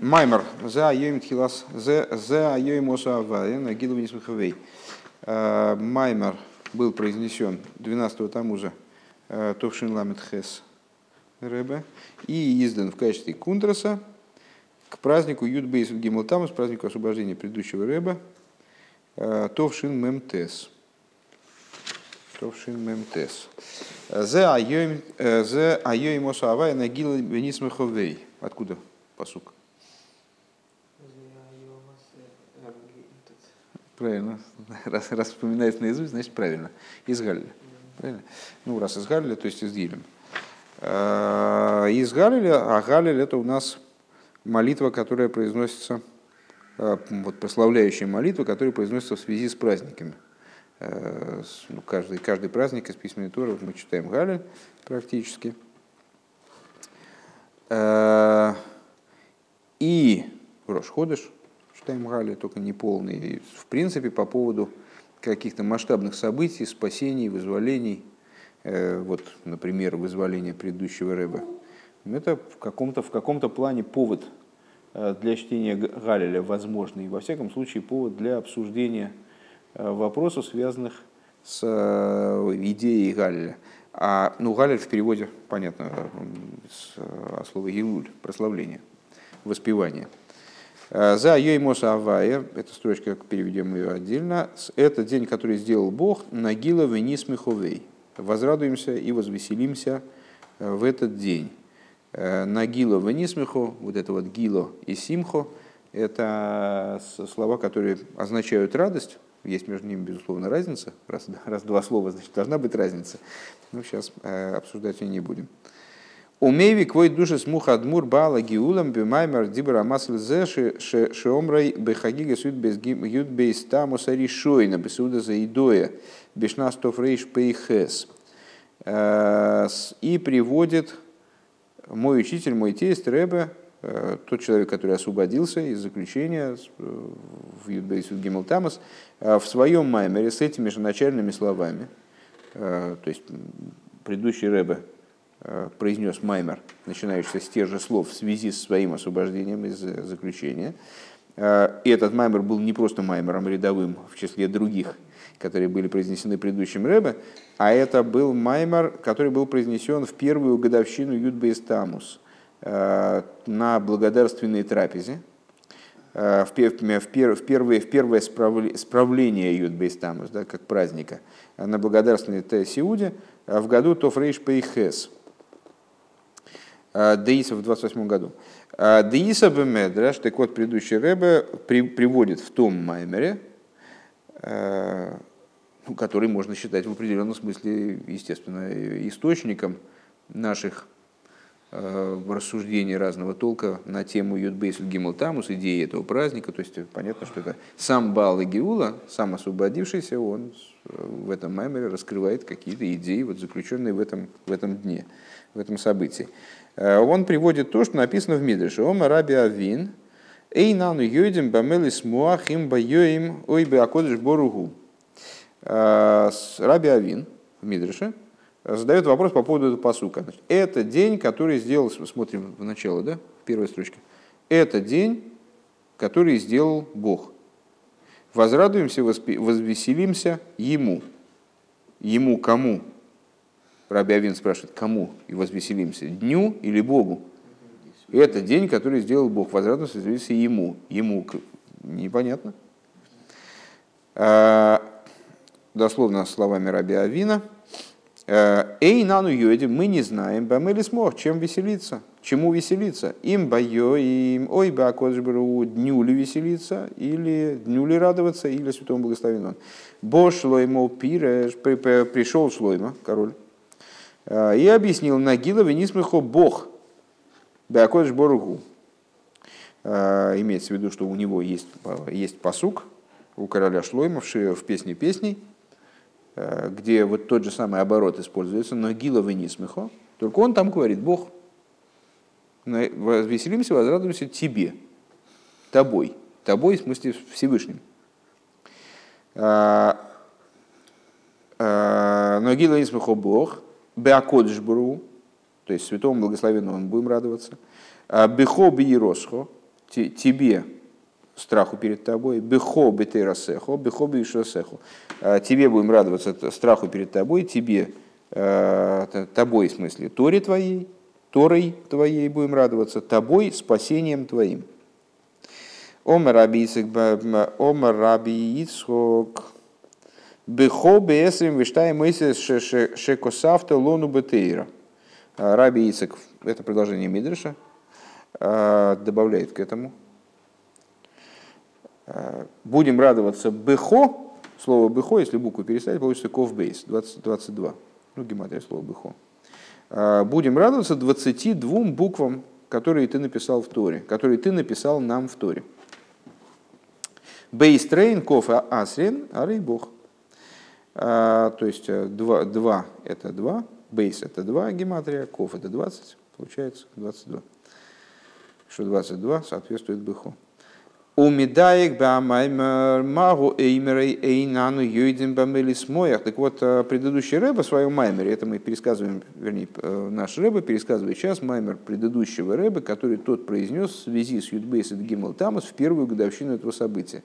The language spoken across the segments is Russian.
Маймер. За айоим тхилас. За айоим осуавая. Нагилу венисмахавей. Маймер был произнесен 12-го тамуза Товшин Ламет Хес Рэбе и издан в качестве кундраса к празднику Юдбейс Гималтамус, празднику освобождения предыдущего Рэба Товшин Мемтес. Товшин Мемтес. Зе айоим осуавая нагилу венисмахавей. Откуда посук? Правильно. Раз, раз вспоминается наизусть, значит правильно. Из Галиля. Правильно? Ну, раз из Галиля, то есть из Дилем. А, из Галиля, а Галиль это у нас молитва, которая произносится, а, вот прославляющая молитва, которая произносится в связи с праздниками. А, ну, каждый, каждый праздник из письменной Торы мы читаем Галиль практически. И Рошходыш, читаем Гали, только не полный. В принципе, по поводу каких-то масштабных событий, спасений, вызволений, э, вот, например, вызволение предыдущего Рэба, это в каком-то, в каком-то плане повод э, для чтения Галиля возможный, и во всяком случае повод для обсуждения э, вопросов, связанных с идеей Галиля. А, ну, Галиль в переводе, понятно, с слова Гилуль, прославление, воспевание – Э, за Йоймоса Авая, эта строчка, переведем ее отдельно, это день, который сделал Бог, Нагила Венис Миховей. Возрадуемся и возвеселимся э, в этот день. Э, Нагила Венисмихо, вот это вот Гило и Симхо, это слова, которые означают радость, есть между ними, безусловно, разница. Раз, раз два слова, значит, должна быть разница. Но сейчас обсуждать ее не будем. Умейви квой душа смуха адмур бала гиулам бимаймер дибра масл зе шеомрай бехагига суд без ют бейс тамуса решойна бесуда за идоя бешнастов рейш пейхес. Э, и приводит мой учитель, мой тесть Рэбе, э, тот человек, который освободился из заключения э, в Юдбейс Гимл Тамас, в своем маймере с этими же начальными словами, то есть предыдущий Рэбе Э, произнес Маймер, начинающийся с тех же слов в связи с своим освобождением из э, заключения. Э, и этот Маймер был не просто Маймером рядовым в числе других, которые были произнесены предыдущим Рэбе, а это был Маймер, который был произнесен в первую годовщину Юдбейстамус на благодарственной трапезе, в, первое, в первое справление Юдбейстамус, да, как праздника, на благодарственной Сиуде в году Тофрейш Пейхес – Э, Деиса в 28 году. Э, Деиса Бемедраш, так вот, предыдущий Рэбе при, приводит в том Маймере, э, ну, который можно считать в определенном смысле, естественно, источником наших рассуждений разного толка на тему Юдбейс Гимл Тамус, идеи этого праздника. То есть понятно, что это сам Бал и Геула, сам освободившийся, он в этом маймере раскрывает какие-то идеи, вот заключенные в этом, в этом дне, в этом событии. Э, он приводит то, что написано в Мидреше. Ома раби авин, эй нану йойдем бамелис муахим байоим ой беакодыш боругу. Э, раби Авин в Мидреше задает вопрос по поводу этого посука. Это день, который сделал, смотрим в начало, да, в первой строчке. Это день, который сделал Бог. Возрадуемся, возвеселимся Ему. Ему кому? Раби Авин спрашивает, кому и возвеселимся, дню или Богу? Это день, который сделал Бог, возрадуемся ему. Ему непонятно. А, дословно словами Раби Авина. «А, Эй, нану йоди, мы не знаем, бамели смог, чем веселиться, чему веселиться. Им байо, им ой, бакоджбру, дню ли веселиться, или дню ли радоваться, или святому благословен он. Бо шлоймо пиреш, пришел шлойма, король, Э, и объяснил Нагила Венисмехо Бог, Беакодыш Боругу. Э, имеется в виду, что у него есть, есть посук у короля Шлойма в песне песней, э, где вот тот же самый оборот используется, но Гила Венисмехо, только он там говорит, Бог, возвеселимся, возрадуемся тебе, тобой, тобой в смысле Всевышним. Но Гила Венисмехо Бог, Беакодышбру, то есть святому благословенному будем радоваться. А Бехо Биеросхо, тебе страху перед тобой, бехо бетейрасехо, бехо бешосехо. Тебе будем радоваться страху перед тобой, тебе, тобой в смысле, Торе твоей, Торой твоей будем радоваться, тобой, спасением твоим. Омар Раби Ицхок, Бехо бесрим виштай мысли шекосавта лону бетейра. Раби Ицек, это предложение Мидриша, добавляет к этому. Будем радоваться бехо, слово бехо, если букву переставить, получится ковбейс, 22. Ну, гематрия слова бехо. Будем радоваться 22 буквам, которые ты написал в Торе, которые ты написал нам в Торе. Бейстрейн, ков асрин, арей бог. А, то есть 2, э, 2 это 2, бейс это 2 гематрия, ков это 20, получается 22. Что 22 соответствует быху. У медаек бамаймер магу эймерей эйнану юйдин бамели смоях. Так вот, э, предыдущий рэба в своем маймере, это мы пересказываем, вернее, э, наш рэба пересказывает сейчас маймер предыдущего рэба, который тот произнес в связи с Юдбейс и Гиммел Тамас в первую годовщину этого события.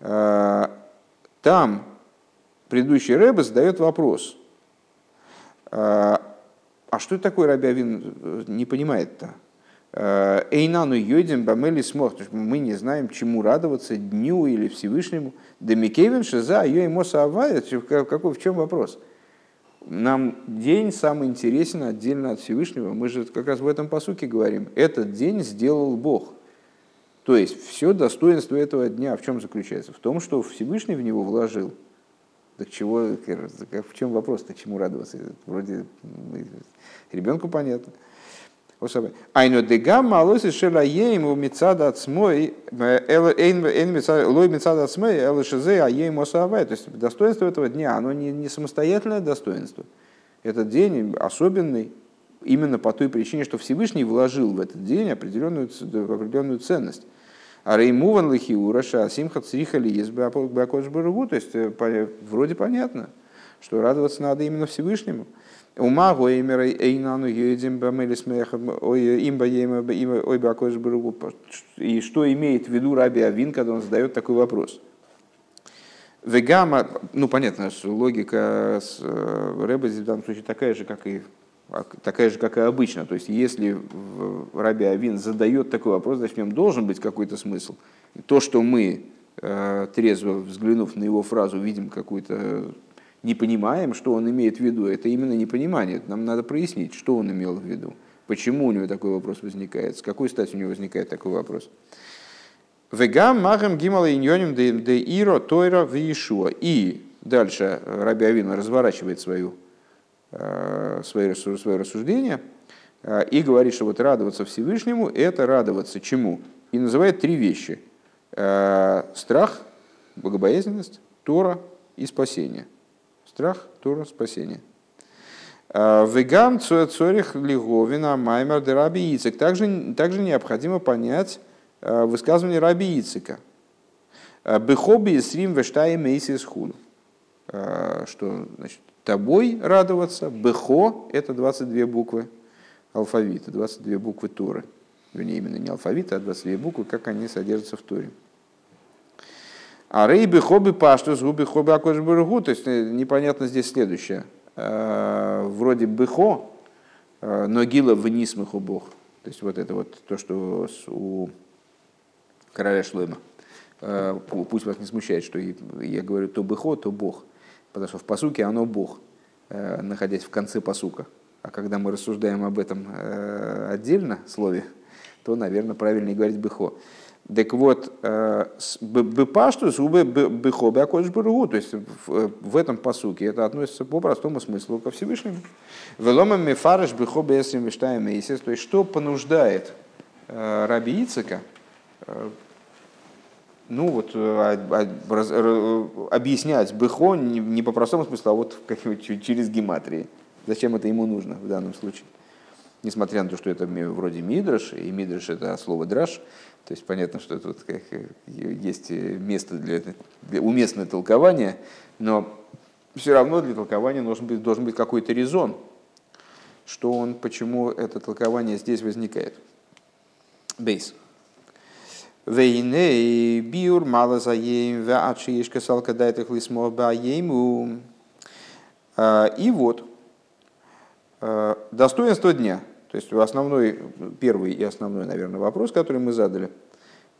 Там предыдущий Рэбе задает вопрос, а, что такое Рабиавин э, не понимает-то? А, Эйнану йодим бамели смог, мы не знаем, чему радоваться, дню или Всевышнему. Демикевин шиза, ее ему какой, в чем вопрос? Нам день самый интересен отдельно от Всевышнего. Мы же как раз в этом посуке говорим. Этот день сделал Бог. То есть все достоинство этого дня в чем заключается? В том, что Всевышний в него вложил так чего, в чем вопрос-то, чему радоваться? Вроде ребенку понятно. Айно дега малоси шела ему мецада ацмой, лой мецада ацмой, элэ шизе, а ему осавай. То есть достоинство этого дня, оно не, не самостоятельное достоинство. Этот день особенный именно по той причине, что Всевышний вложил в этот день определенную, определенную ценность. А реймуван лихиура симха црихали есть бакош. То есть э, вроде понятно, что радоваться надо именно Всевышнему. Ума гоэмера эйнану юэдим бамели смехам имба ой бакош баругу. И что имеет в виду Раби Авин, когда он задает такой вопрос? Вегама, ну понятно, что логика с э, Рэба в данном случае такая же, как и а, такая же, как и обычно. То есть, если Раби Авин задает такой вопрос, значит, в нем должен быть какой-то смысл. То, что мы, э, трезво взглянув на его фразу, видим какую-то не понимаем, что он имеет в виду, это именно непонимание. Нам надо прояснить, что он имел в виду, почему у него такой вопрос возникает, с какой стати у него возникает такой вопрос. Вегам махам гимала иньоним де иро тойра вишуа. И дальше Раби Авин разворачивает свою Э, свои, свои рассуждения э, и говорит, что вот радоваться Всевышнему – это радоваться чему? И называет три вещи. Э, страх, богобоязненность, Тора и спасение. Страх, Тора, спасение. Вегам цорих лиговина маймер де раби Ицек. Также, также необходимо понять высказывание раби Ицека. Бехоби срим вештаи мейсис худу. Что значит, тобой радоваться. Бехо – это 22 буквы алфавита, 22 буквы Торы. Вернее, именно не алфавита, а 22 буквы, как они содержатся в Торе. А рей бехоби паштус губи хоби акош бургу, то есть э, непонятно здесь следующее. Э, вроде бехо, э, но гила вниз маху бог. То есть вот это вот то, что у короля Шлема. Пусть вас не смущает, что я говорю то бехо, то бог потому что в посуке оно Бог, находясь в конце посука. А когда мы рассуждаем об этом отдельно слове, то, наверное, правильнее говорить бехо. Так вот, э, бепашту зубы бехо бякодж баругу, то есть в этом посуке это относится по простому смыслу ко Всевышнему. Велома мефареш бехо бесим виштаем то есть что понуждает Раби Ицека ну вот э, объяснять быхо не по простому смыслу, а вот через гематрии. Зачем это ему нужно в данном случае? Несмотря на то, что это вроде мидраш, и мидраш это слово драш, то есть понятно, что тут как, э, есть место для, для уместное толкование, но все равно для толкования должен быть, должен быть какой-то резон, что он, почему это толкование здесь возникает. Бейс. Вейне биур мало заем, веачиешка салка дайтых лисмо баему. И вот, достоинство дня. То есть основной, первый и основной, наверное, вопрос, который мы задали,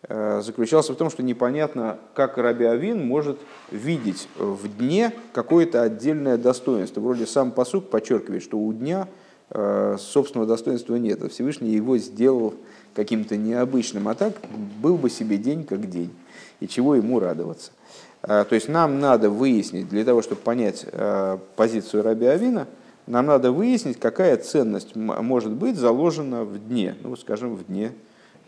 заключался в том, что непонятно, как Раби Авин может видеть в дне какое-то отдельное достоинство. Вроде сам посук подчеркивает, что у дня собственного достоинства нет. Всевышний его сделал каким-то необычным, а так был бы себе день как день, и чего ему радоваться. А, то есть нам надо выяснить, для того, чтобы понять а, позицию Раби Авина, нам надо выяснить, какая ценность может быть заложена в дне, ну, скажем, в дне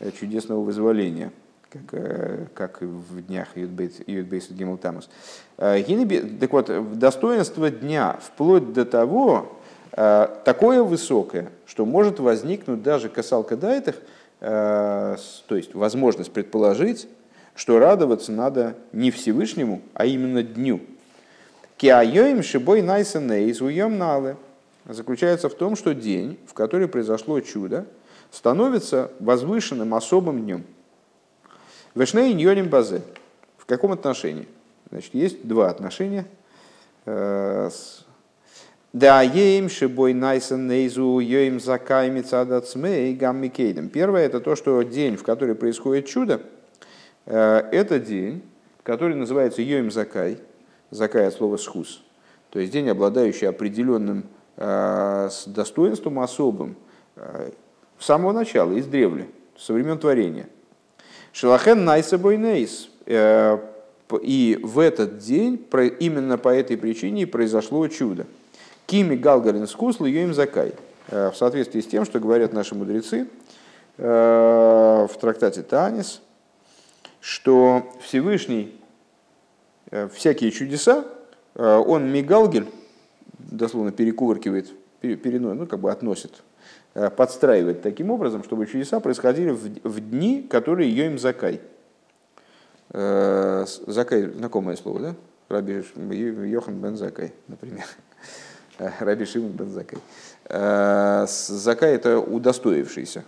э, чудесного вызволения, как, э, как в днях Юдбейс Гимл Тамус. А, так вот, достоинство дня вплоть до того, такое высокое, что может возникнуть даже касалка дайтах, Э, то есть возможность предположить, что радоваться надо не Всевышнему, а именно дню. Киайоим шибой найсенейс уем нале заключается в том, что день, в который произошло чудо, становится возвышенным особым днем. Вешней ньоним базе. В каком отношении? Значит, есть два отношения э, да, ем шибой найсен нейзу ем закай мецадацмей гаммикейдем. Первое это то, что день, в который происходит чудо, э, это день, который называется йоим закай, закай от слова схус, то есть день, обладающий определенным э, достоинством особым э, с самого начала, из древли, со времен творения. Шелахен найсабой нейс. И в этот день, именно по этой причине, произошло чудо. Кими Галгарин скусл им закай. Э, в соответствии с тем, что говорят наши мудрецы э, в трактате Танис, что Всевышний э, всякие чудеса, он мигалгель, дословно перекувыркивает, переносит, ну, как бы относит, подстраивает таким образом, чтобы чудеса происходили в, в дни, которые ее им закай. Закай, знакомое слово, да? Раби Йохан бен Закай, например. Э, Раби Шимон бен Закай. Э, Закай – это удостоившийся,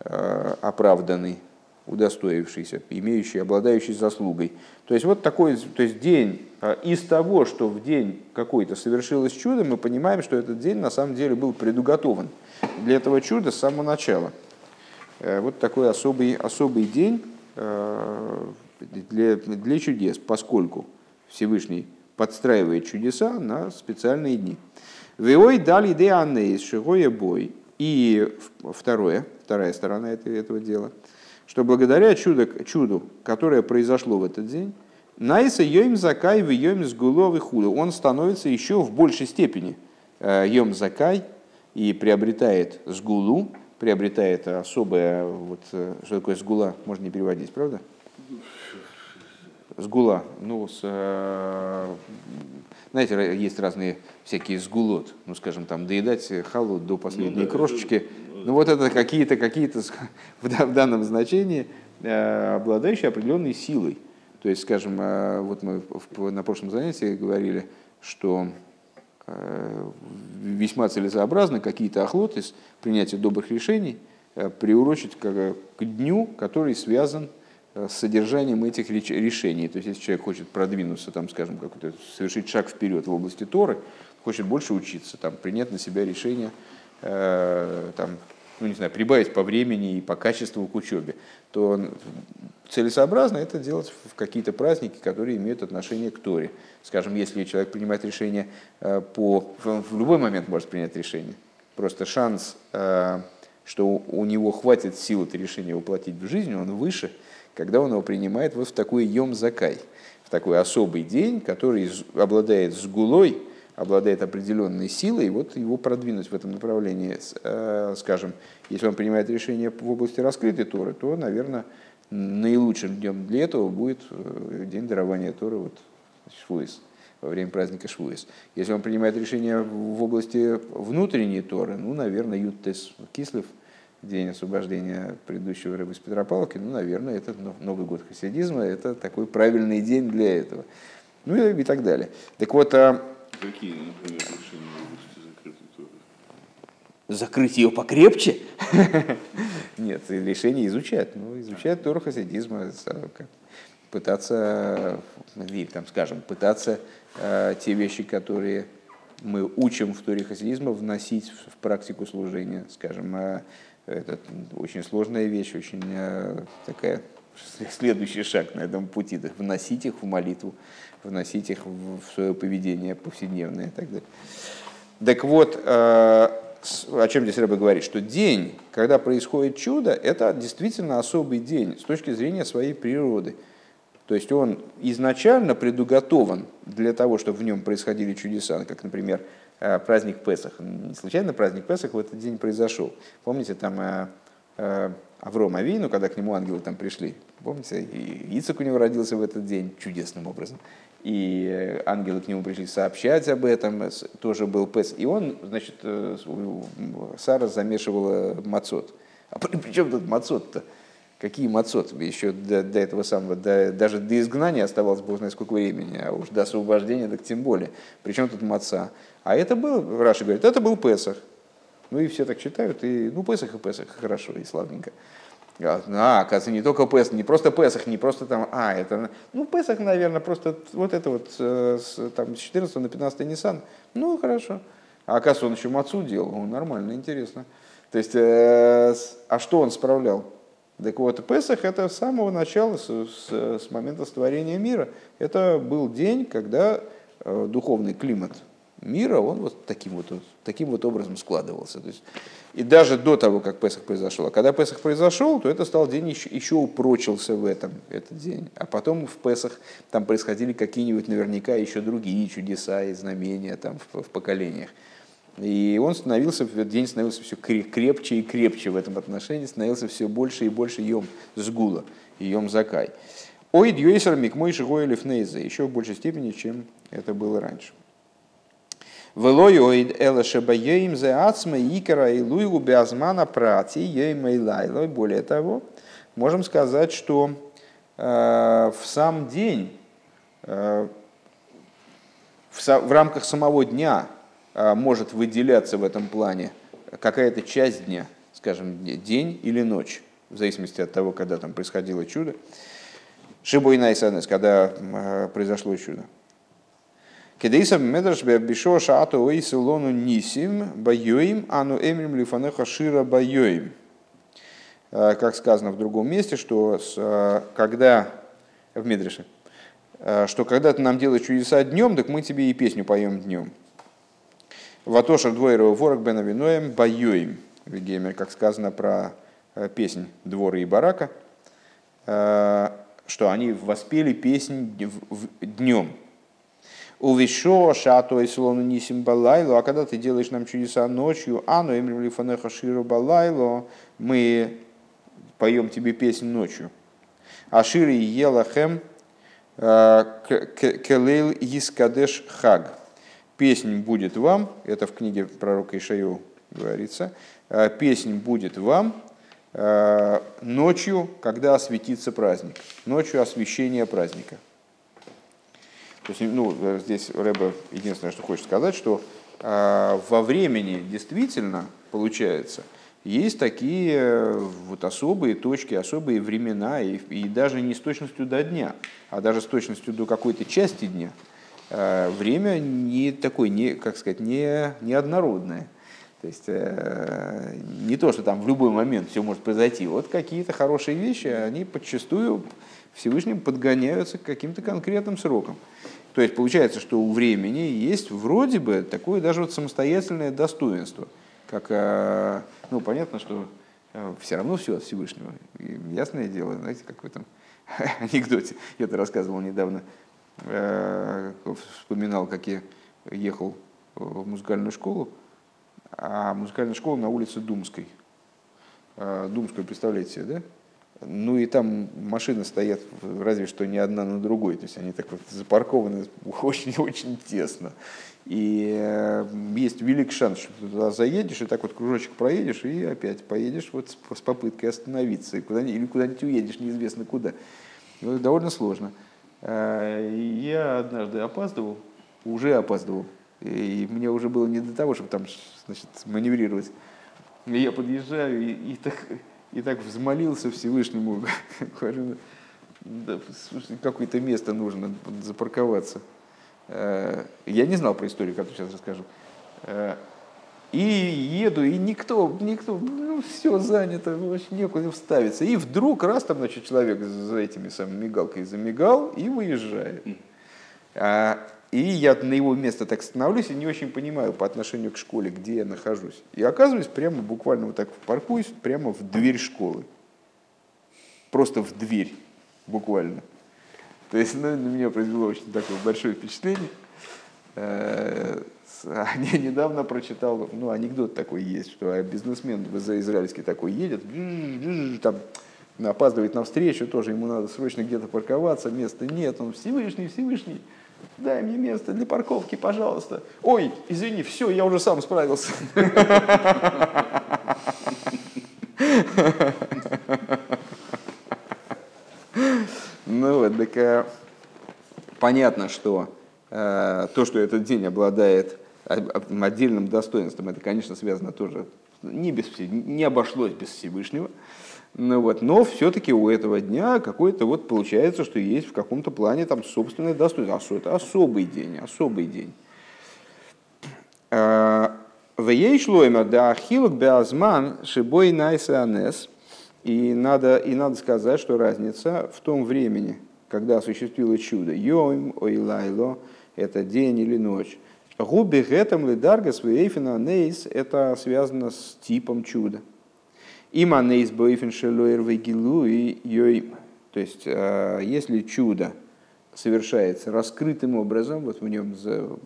э, оправданный, удостоившийся, имеющий, обладающий заслугой. То есть вот такой то есть день, из того, что в день какой-то совершилось чудо, мы понимаем, что этот день на самом деле был предуготован для этого чуда с самого начала. Вот такой особый, особый день для, для чудес, поскольку Всевышний подстраивает чудеса на специальные дни. Веой дали де аннейс шигоя бой. И второе, вторая сторона этого, этого дела, что благодаря чуду, чуду, которое произошло в этот день, Найса йом закай в йом сгулов худо. Он становится еще в большей степени э, йом закай и приобретает сгулу, приобретает особое, вот, э, что такое сгула, можно не переводить, правда? сгула, ну, с, э, знаете, есть разные всякие сгулот, ну, скажем, там, доедать халу до последней ну, да, крошечки. Ну, вот это какие-то, какие-то в данном значении обладающие определенной силой. То есть, скажем, э, вот мы на прошлом занятии говорили, что весьма целесообразно какие-то охлоты с принятия добрых решений приурочить к дню, который связан Э, с содержанием этих решений. То есть, если человек хочет продвинуться, там, скажем, какой-то, совершить шаг вперед в области Торы, хочет больше учиться, там, принять на себя решение, э, там, ну, не знаю, прибавить по времени и по качеству к учебе, то целесообразно это делать в какие-то праздники, которые имеют отношение к Торе. Скажем, если человек принимает решение э, по... В любой момент может принять решение. Просто шанс, э, что у него хватит сил это решение воплотить в жизнь, он выше – когда он его принимает вот в такой йом закай, в такой особый день, который обладает сгулой, обладает определенной силой, и вот его продвинуть в этом направлении, э, скажем, если он принимает решение в области раскрытой Торы, то, наверное, наилучшим днем для этого будет э, день дарования Торы, вот, Швуис, во время праздника Швуис. Если он принимает решение в области внутренней Торы, ну, наверное, Юттес Кислев – день освобождения предыдущего рыбы с Петропавловки, ну, наверное, это Новый год хасидизма, это такой правильный день для этого. Ну и, и так далее. Так вот, а... Какие, например, решения в области закрытой Торы? Закрыть ее покрепче? Нет, решение изучать. Ну, изучать Тору хасидизма, пытаться, или там, скажем, пытаться э, те вещи, которые мы учим в Торе хасидизма, вносить в практику служения, скажем, э, это очень сложная вещь, очень э, такая следующий шаг на этом пути, вносить их в молитву, вносить их в свое поведение повседневное и так далее. Так вот, э, о чем здесь Рэбе говорит, что день, когда происходит чудо, это действительно особый день с точки зрения своей природы. То есть он изначально предуготован для того, чтобы в нем происходили чудеса, как, например, э, праздник Песах. Не случайно праздник Песах в этот день произошел. Помните, там э, Авром Авину, когда к нему ангелы там пришли, помните, и Ицек у него родился в этот день чудесным образом и ангелы к нему пришли сообщать об этом, тоже был Пес. И он, значит, э, Сара замешивала мацот. А при, при чем тут мацот-то? Какие мацот? Еще до, до этого самого, до, даже до изгнания оставалось бог знает сколько времени, а уж до освобождения так тем более. Причем тут маца? А это был, Раша говорит, это был Песах. Ну и все так читают, и ну Песах и Песах, хорошо и славненько. А, оказывается, не только Песах, не просто Песах, не просто там, а, это, ну, Песах, наверное, просто вот это вот э, с, там, с 14 на 15 Nissan, ну, хорошо. А оказывается, он еще мацу делал, ну, нормально, интересно. То есть, э, а что он справлял? Так вот, Песах это с самого начала, с, с, с момента створения мира. Это был день, когда э, духовный климат мира, он вот таким вот, таким вот образом складывался. То есть, и даже до того, как Песах произошел. А когда Песах произошел, то это стал день, еще, еще упрочился в этом, этот день. А потом в Песах там происходили какие-нибудь наверняка еще другие чудеса и знамения там в, в поколениях. И он становился, день становился все крепче и крепче в этом отношении, становился все больше и больше Йом Сгула, Йом Закай. Ой, Дьюисер Микмой Шигойлев Нейза, еще в большей степени, чем это было раньше. Велойоид эла шебаеим зе ацма икара и луйгу бязмана прати ейма и. Более того, можем сказать, что э, в сам день, э, в, в рамках самого дня э, может выделяться в этом плане какая-то часть дня, скажем, день или ночь, в зависимости от того, когда там происходило чудо. Шибой Найсанес, когда э, произошло чудо. Кедейсам медраш бешо шаату уис лону нисим байоим ану эмрим лифанеха шира байоим. Э, как сказано в другом месте, что э, когда в Медреше, э, что когда ты нам делаешь чудеса днем, так мы тебе и песню поем днем. Ватоша двойрова ворог бена виноем байоим. Вегемер, как сказано про песнь Двора и Барака, что они воспели песнь днем. Увешо шато и слону нисим балайло, а когда ты делаешь нам чудеса ночью, а ну эмрим лифанеха ширу балайло, мы поем тебе песнь ночью. А шири елахем э, келейл искадеш хаг. Песнь будет вам, это в книге пророка Ишаю говорится, э, песнь будет вам э, ночью, когда осветится праздник, ночью освещения праздника. То есть, ну, здесь Рэбе единственное, что хочет сказать, что э, во времени действительно, получается, есть такие вот особые точки, особые времена, и, и даже не с точностью до дня, а даже с точностью до какой-то части дня. Э, время не такое, не, как сказать, не, не однородное. То есть э, не то, что там в любой момент все может произойти. Вот какие-то хорошие вещи, они подчастую Всевышним подгоняются к каким-то конкретным срокам. То есть получается, что у времени есть вроде бы такое даже вот самостоятельное достоинство. Как, э, ну, понятно, что э, все равно все от Всевышнего. И ясное дело, знаете, как в этом анекдоте, я это рассказывал недавно, э, вспоминал, как я ехал в музыкальную школу, а музыкальная школа на улице Думской. Думскую, представляете себе, да? Ну и там машины стоят разве что не одна на другой, то есть они так вот запаркованы очень-очень тесно. И э, есть велик шанс, что ты туда заедешь, и так вот кружочек проедешь, и опять поедешь вот с попыткой остановиться, и куда или куда-нибудь уедешь, неизвестно куда. Ну, довольно сложно. Э, я однажды опаздывал, уже опаздывал, и мне уже было не до того, чтобы там значит, маневрировать И я подъезжаю и, и, так, и так взмолился Всевышнему. Говорю, да, какое-то место нужно запарковаться. Э, я не знал про историю, которую сейчас расскажу. Э, и еду, и никто, никто, ну, все занято, вообще некуда вставиться. И вдруг раз там, значит, человек за этими самыми мигалкой замигал и выезжает. А, и я на его место так становлюсь и не очень понимаю по отношению к школе, где я нахожусь. И оказываюсь прямо буквально вот так паркуюсь, прямо в дверь школы. Просто в дверь, буквально. То есть ну, на меня произвело очень такое большое впечатление. Э, я недавно прочитал, ну, анекдот такой есть, что бизнесмен израильский такой едет, там, опаздывает на встречу, тоже ему надо срочно где-то парковаться, места нет, он Всевышний, Всевышний, дай мне место для парковки, пожалуйста. Ой, извини, все, я уже сам справился. Ну вот, так э, понятно, что э, то, что этот день обладает отдельным достоинством, это, конечно, связано тоже не, без, не обошлось без Всевышнего. Ну вот, но все-таки у этого дня какой-то вот получается, что есть в каком-то плане там собственное достоинство. А это особый день, особый день. А, в ей шлоймер да ахилок беазман шибой найса анес. И надо, и надо сказать, что разница в том времени, когда осуществилось чудо. Йоим, ойлайло, это день или ночь. Губи гетам лидаргас вейфина нейс – это связано с типом чуда. Има нейс бойфен шелуэр вегилу и йой. То есть, э, если чудо совершается раскрытым образом, вот в нем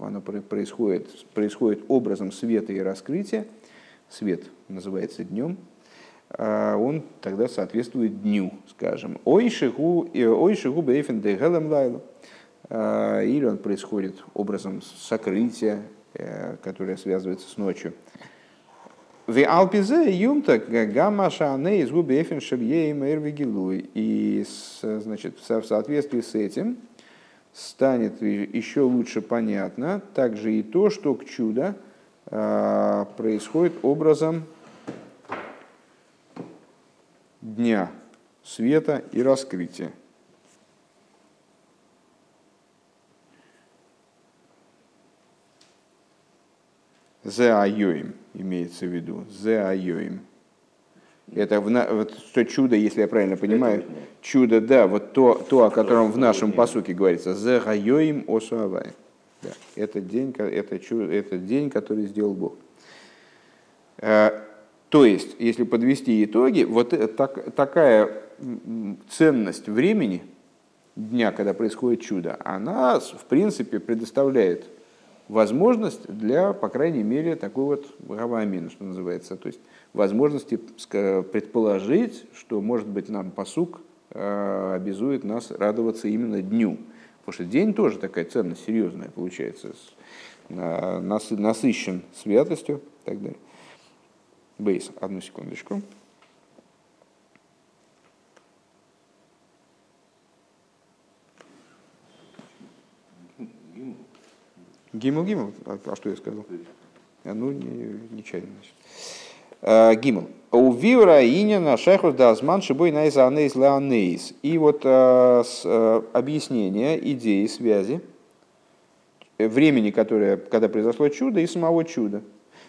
оно происходит, происходит образом света и раскрытия, свет называется днем, э, он тогда соответствует дню, скажем. Ой шигу э, бейфен дегелем лайлу или он происходит образом сокрытия, которое связывается с ночью. В Алпизе юмта гамма шане из губи эфин И значит, в соответствии с этим станет еще лучше понятно также и то, что к чуду а, происходит образом дня света и раскрытия. Зе айоим имеется в виду. Зе айоим. Это в, вот, что чудо, если я правильно понимаю, чудо, да, вот то, то о котором в нашем посуке говорится. Зе айоим осуавай. Да, это день, это, чудо, это день, который сделал Бог. Э, то есть, если подвести итоги, вот так, такая ценность времени, дня, когда происходит чудо, она, в принципе, предоставляет возможность для, по крайней мере, такой вот гавамина, что называется, то есть возможности предположить, что, может быть, нам посук э, обязует нас радоваться именно дню. Потому что день тоже такая ценность серьезная получается, насыщен святостью и так далее. Бейс, одну секундочку. Гимл, гимл. А, а что я сказал? А, ну, не, нечаянно. Значит. А, гимл. У Вивра Инина Шехус Дазман Шибой Найза Анейс Леонейс. И вот а, а, объяснение идеи связи времени, которое, когда произошло чудо, и самого чуда.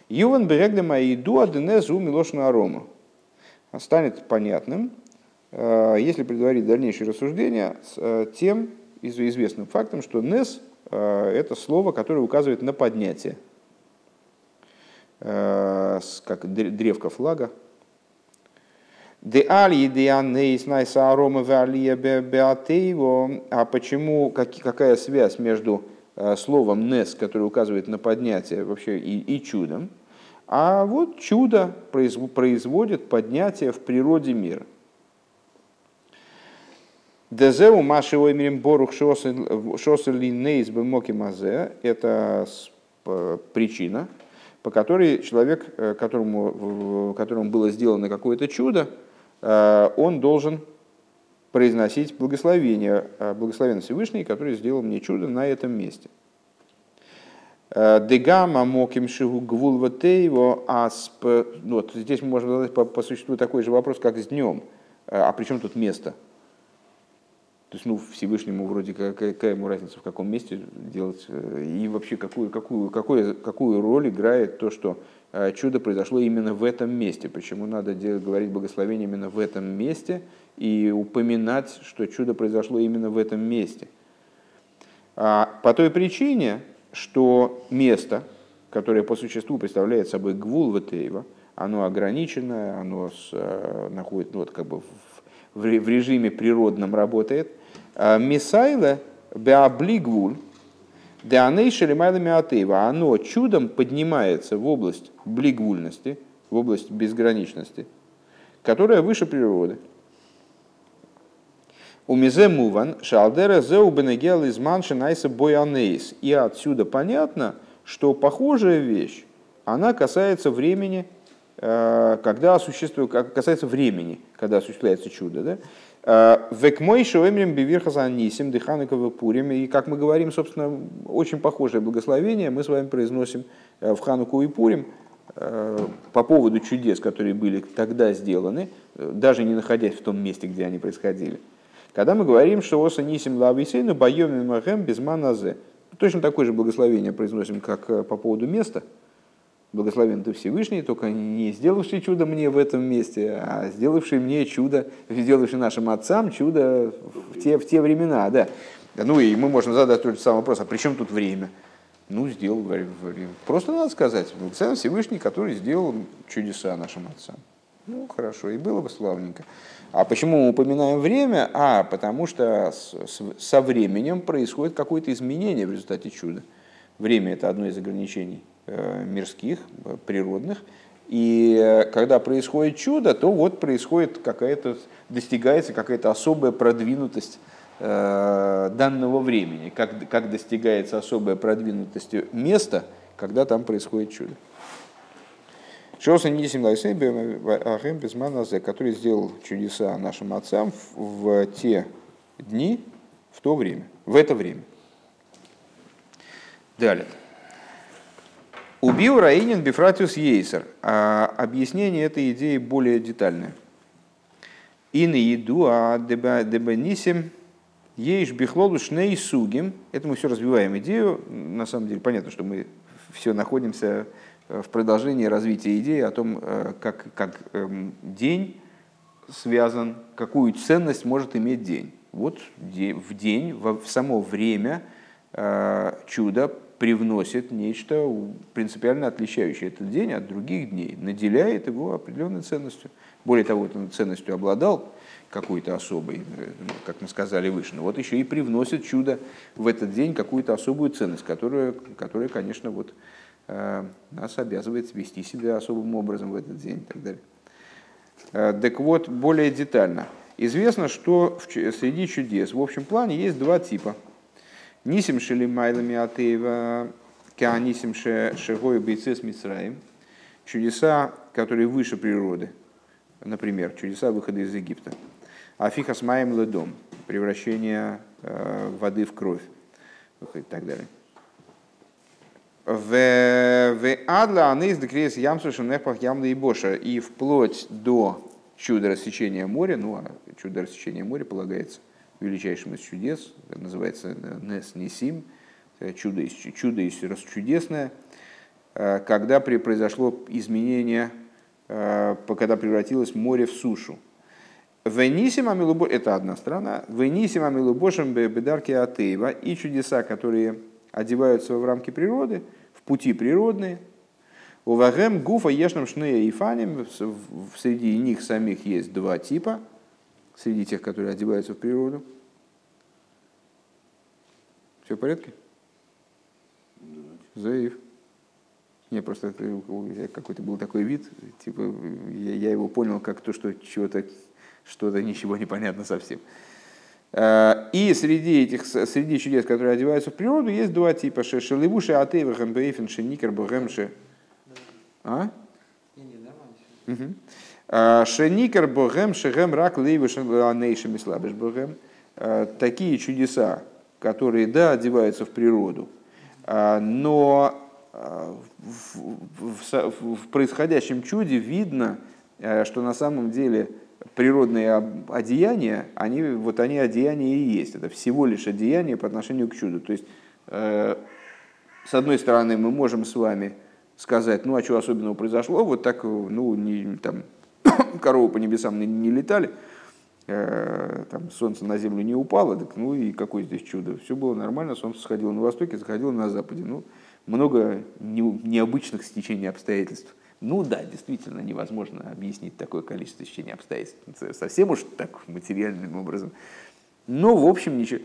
Юван Берегдема Иду Аденезу Милошна Арома. Станет понятным, если предварить дальнейшее рассуждение, с тем известным фактом, что Нес это слово, которое указывает на поднятие, э, как древко флага. А почему, какая связь между э, словом «нес», которое указывает на поднятие вообще и, и чудом, а вот чудо производит поднятие в природе мира. Дезеу маши оймерим борух шосели нейс бемоки мазе – это причина, по которой человек, э, которому, которому было сделано какое-то чудо, э, он должен произносить благословение, э, благословен Всевышний, который сделал мне чудо на этом месте. Дегама моким шигу гвул его асп. Ну, вот здесь мы можем задать по, по существу такой же вопрос, как с днем. А при чем тут место? То есть, ну, Всевышнему вроде какая, какая ему разница, в каком месте делать, и вообще какую, какую, какую, какую роль играет то, что чудо произошло именно в этом месте. Почему надо делать, говорить благословение именно в этом месте и упоминать, что чудо произошло именно в этом месте. А по той причине, что место, которое по существу представляет собой гвул Ватеева, оно ограниченное, оно с, э, находится ну, вот, как бы в, в режиме природном работает. А Мисайла беаблигвуль, Деанейшели майлами атеева, оно чудом поднимается в область блигвульности, в область безграничности, которая выше природы. У мизе муван шалдера зеу бенегел из манши найса боянейс. И отсюда понятно, что похожая вещь, она касается времени, э, когда осуществует, касается времени, когда осуществляется чудо. Да? Э, Век мой шоемрим бивирхаса анисим дыханыкова пурим. И, как мы говорим, собственно, очень похожее благословение мы с вами произносим э, в Хануку и Пурим по поводу чудес, которые были тогда сделаны, даже не находясь в том месте, где они происходили. Когда мы говорим, что оса нисим лависейну боем махем без маназе. Точно такое же благословение произносим, как э, по поводу места. Благословен ты Всевышний, только не сделавший чудо мне в этом месте, а сделавший мне чудо, сделавший нашим отцам чудо в те, в те времена. Да. Ну и мы можем задать тот же самый вопрос, а при чем тут время? Ну, сделал, говорю, просто надо сказать, Благословен Всевышний, который сделал чудеса нашим отцам. Ну, хорошо, и было бы славненько. А почему мы упоминаем время? А, потому что со временем происходит какое-то изменение в результате чуда. Время – это одно из ограничений мирских, э, природных. И э, когда происходит чудо, то вот происходит какая-то, достигается какая-то особая продвинутость данного времени, как, как достигается особая продвинутость места, когда там происходит чудо. Шоса Нисим Ахем Безманазе, который сделал чудеса нашим отцам в те дни, в то время, в это время. Далее. Убил Раинин Бифратиус Ейсер. А объяснение этой идеи более детальное. И на еду, а дебанисим ейш бихлолу шней сугим. Это мы все развиваем идею. На самом деле понятно, что мы все находимся Э, в продолжении развития идеи о том, э, как, как эм, день связан, какую ценность может иметь день. Вот в день, в само время э, чудо привносит нечто принципиально отличающее этот день от других дней, наделяет его определенной ценностью. Более того, он ценностью обладал какой-то особой, ну, как мы сказали выше, но вот еще и привносит чудо в этот день какую-то особую ценность, которая, которая конечно, вот, Э, нас обязывает вести себя особым образом в этот день и так далее. Э, так вот, более детально. Известно, что среди чудес в общем плане есть два типа. Нисим шели майлами атеева, кеанисим шегой бейцес мицраим. Чудеса, которые выше природы. Например, чудеса выхода из Египта. Афиха с маем ледом. Превращение э, воды в кровь. И так далее. В адла анис декрес ямсушем нехпах ямда и боша. И вплоть до чуда рассечения моря, ну а чудо рассечения моря полагается величайшим из чудес, называется Нес Нисим, чудо из, чудо из расчудесное, когда при, произошло изменение, когда превратилось море в сушу. Венисима милубо, это одна страна, Венисима милубошем бедарки атеева и чудеса, которые одеваются в рамки природы, в пути природные. У вагем гуфа ешным шнея и фаним, среди них самих есть два типа, среди тех, которые одеваются в природу. Все в порядке? Заив. Не, просто какой-то был такой вид, типа я, его понял как то, что чего-то, что-то ничего не понятно совсем. Э, и среди этих, среди чудес, которые одеваются в природу, есть два типа. Шелевуши атева хэмбейфен шеникер богэмши. А? Э, шеникер богем шегэм рак лейвыш анейшами слабыш богем. Э, такие чудеса, которые, да, одеваются в природу, но в, происходящем чуде видно, что на самом деле природные одеяния, они, вот они одеяния и есть. Это всего лишь одеяние по отношению к чуду. То есть, э, с одной стороны, мы можем с вами сказать, ну а что особенного произошло, вот так, ну, не, там, коровы по небесам не, летали, э, там, солнце на землю не упало, так ну и какое здесь чудо. Все было нормально, солнце сходило на востоке, заходило на западе. Ну, много не, необычных стечений обстоятельств. Ну да, действительно невозможно объяснить такое количество течения обстоятельств совсем уж так материальным образом. Но в общем ничего.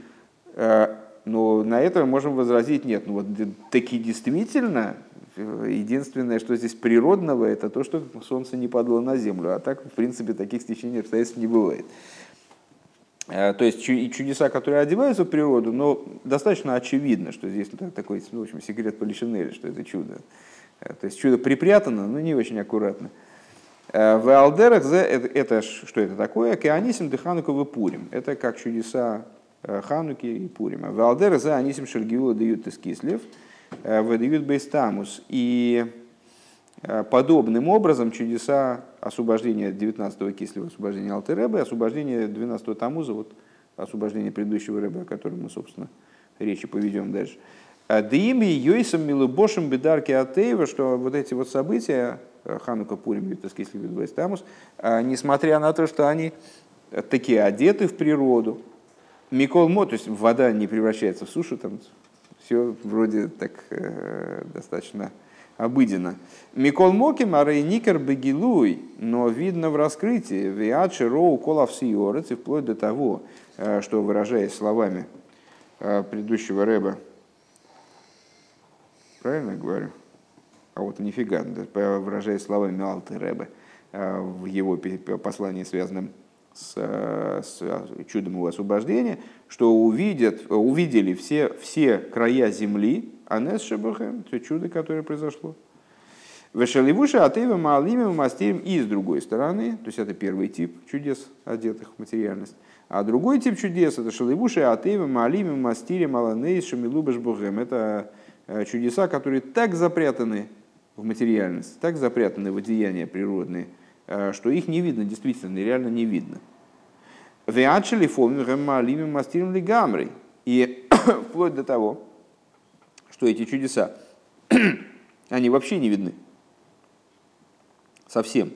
Э, но на это мы можем возразить, нет, ну вот таки действительно, единственное, что здесь природного, это то, что солнце не падало на землю, а так, в принципе, таких стечений обстоятельств не бывает. Э, то есть и чудеса, которые одеваются в природу, но достаточно очевидно, что здесь такой, ну, в общем, секрет Полишинеля, что это чудо. Э, то есть чудо припрятано, но не очень аккуратно. Э, в Алдерах это что это такое? Кеанисим деханука в Пурим. Это как чудеса Хануки и Пурима. В Алдерах за Анисим Шергиула дают из Кислев, выдают Бейстамус. И подобным образом чудеса освобождения 19-го Кислева, освобождения Алтеребы, освобождения 12-го Тамуза, вот освобождение предыдущего Рэба, о котором мы, собственно, речи поведем дальше – Дими Йойсом Милубошем Бедарки Атеева, что вот эти вот события, э, Ханука Пурим, Витовский Сливид Тамус, э, несмотря на то, что они такие одеты в природу, Микол Мо, то есть вода не превращается в сушу, там все вроде так э, достаточно обыденно. Микол Моки Марей Никер Бегилуй, но видно в раскрытии, Виачи Роу Колав Сиорец, и вплоть до того, э, что выражаясь словами предыдущего Рэба, Правильно я говорю? А вот нифига, выражаясь словами Алты Рэбе, э, в его послании, связанном с, с чудом его освобождения, что увидят, увидели все, все края земли, Анес Шебахем, это чудо, которое произошло. Вешаливуша Атеева Маалимим Мастерим и с другой стороны, то есть это первый тип чудес, одетых в материальность. А другой тип чудес это Шаливуша Атеева Маалимим Мастерим Аланейс Шамилубаш Бухем. Это Э, чудеса, которые так запрятаны в материальность, так запрятаны в одеяния природные, э, что их не видно, действительно, реально не видно. И вплоть до того, что эти чудеса, они вообще не видны. Совсем.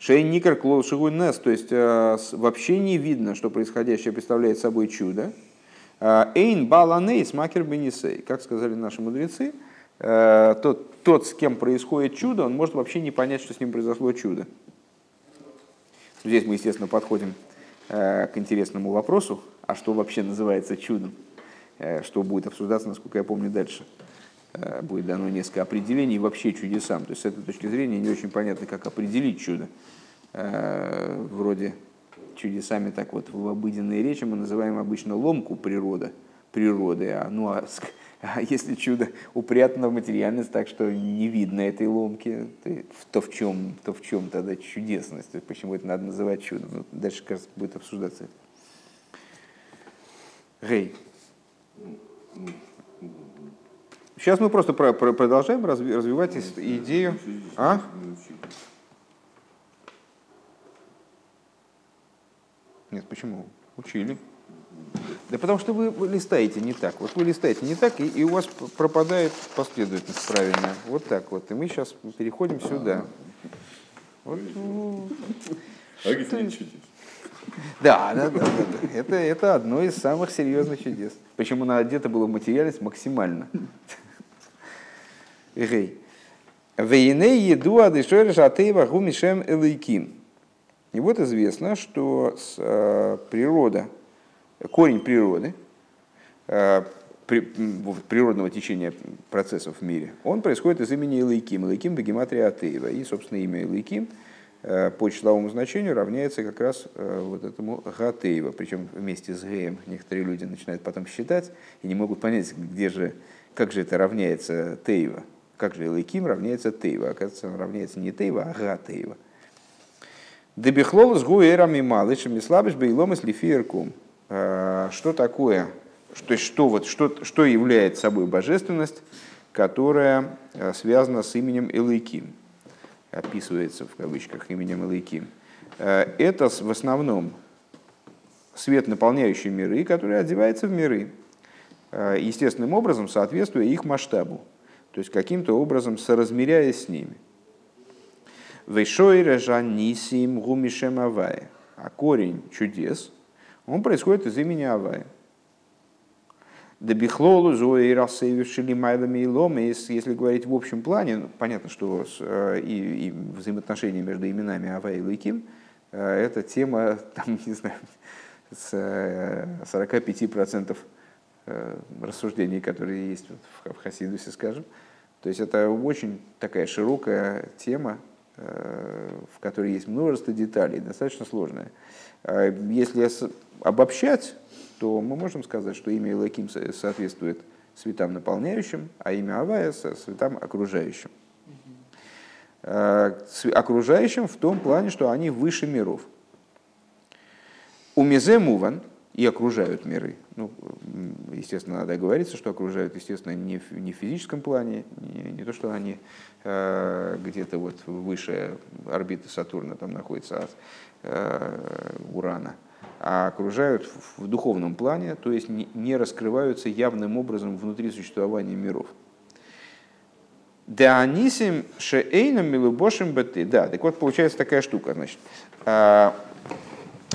Шейн Никер Клол Шигуйнес, то есть э, вообще не видно, что происходящее представляет собой чудо. Э, Эйн баланейс макер бенисей. Как сказали наши мудрецы, э, тот, тот, с кем происходит чудо, он может вообще не понять, что с ним произошло чудо. Здесь мы, естественно, подходим к интересному вопросу, а что вообще называется чудом, что будет обсуждаться, насколько я помню, дальше. Будет дано несколько определений вообще чудесам. То есть с этой точки зрения не очень понятно, как определить чудо. Вроде чудесами так вот в обыденной речи мы называем обычно ломку природа, природы. А, ну, а, а если чудо упрятано в материальность так, что не видно этой ломки, то, то, в, чем, то в чем тогда чудесность? Почему это надо называть чудом? Ну, дальше, кажется, будет обсуждаться это. Гей. Сейчас мы просто про, про, продолжаем развивать идею. А? Нет, почему? Учили. Да потому что вы, листаете не так. Вот вы листаете не так, и, и у вас пропадает последовательность правильная. Вот так вот. И мы сейчас переходим сюда. Вот, ну, да, да, да, да, да. Это, это одно из самых серьезных чудес. Почему на одето было материальность максимально. Вейне еду адышориш атеева гумишем элейким. И вот известно, что э, природа, корень природы, э, природного течения процессов в мире, он происходит из имени Илайким. Илайким Бегематрия Атеева. И, собственно, имя Илайким э, по числовому значению равняется как раз вот этому Гатеева. Причем вместе с Геем некоторые люди начинают потом считать и не могут понять, где же, как же это равняется Теева. Как же Илайким равняется Теева? Оказывается, он равняется не Теева, а Гатеева. Дебихлол с гуэрами малышами слабыш бейломас лифиеркум. Что такое, что, что, вот, что, что является собой божественность, которая связана с именем Элейким, описывается в кавычках именем Элейким. Это в основном свет, наполняющий миры, который одевается в миры, естественным образом соответствуя их масштабу, то есть каким-то образом соразмеряясь с ними. Вейшойра жанисим гумишем. А корень чудес, он происходит из имени Авая. Дебихлолу зои рассейвившили майлами и ломы, если говорить в общем плане, ну, понятно, что э, и, и взаимоотношения между именами Авая и Лыким, э, это тема, там, не знаю, с 45% э, рассуждений, которые есть в Хасидусе, скажем. То есть это очень такая широкая тема, в которой есть множество деталей, достаточно сложная. А если обобщать, то мы можем сказать, что имя Илаким соответствует светам наполняющим, а имя Авая светам окружающим. А, окружающим в том плане, что они выше миров. У Мизе Муван – и окружают миры. Ну, естественно, надо говориться, что окружают, естественно, не в, не в физическом плане, не, не то, что они э, где-то вот выше орбиты Сатурна там находятся от э, Урана, а окружают в, в духовном плане, то есть не, не раскрываются явным образом внутри существования миров. Да анисим шеэйном милубошим беты. Да, так вот получается такая штука, значит.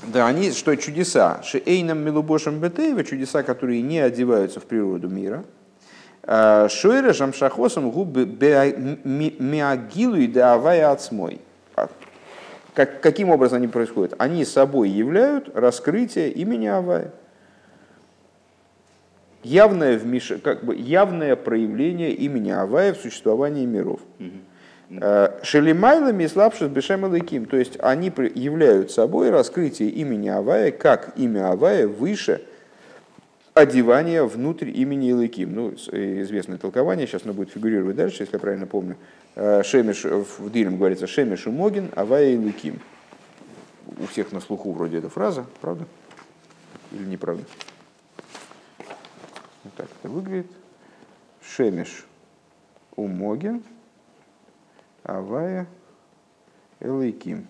Да, они, что чудеса, шеэйном милубошем бетеева, чудеса, которые не одеваются в природу мира, а, шойра жамшахосом губы миагилу и даавая отсмой. А, как, каким образом они происходят? Они собой являют раскрытие имени Авая. Явное, вмеш... как бы явное проявление имени Авая в существовании миров. Mm-hmm. Э, Шелимайлами слабшис бешем лейким, то есть они являют собой раскрытие имени Авая, как имя Авая выше одевания внутрь имени Илыким. Ну, известное толкование, сейчас оно будет фигурировать дальше, если я правильно помню. Э, Шемеш, в Дилем говорится Шемеш Умогин, Авая Илыким. У всех на слуху вроде эта фраза, правда? Или неправда? Вот так это выглядит. Шемеш Умогин, Авая Элейким.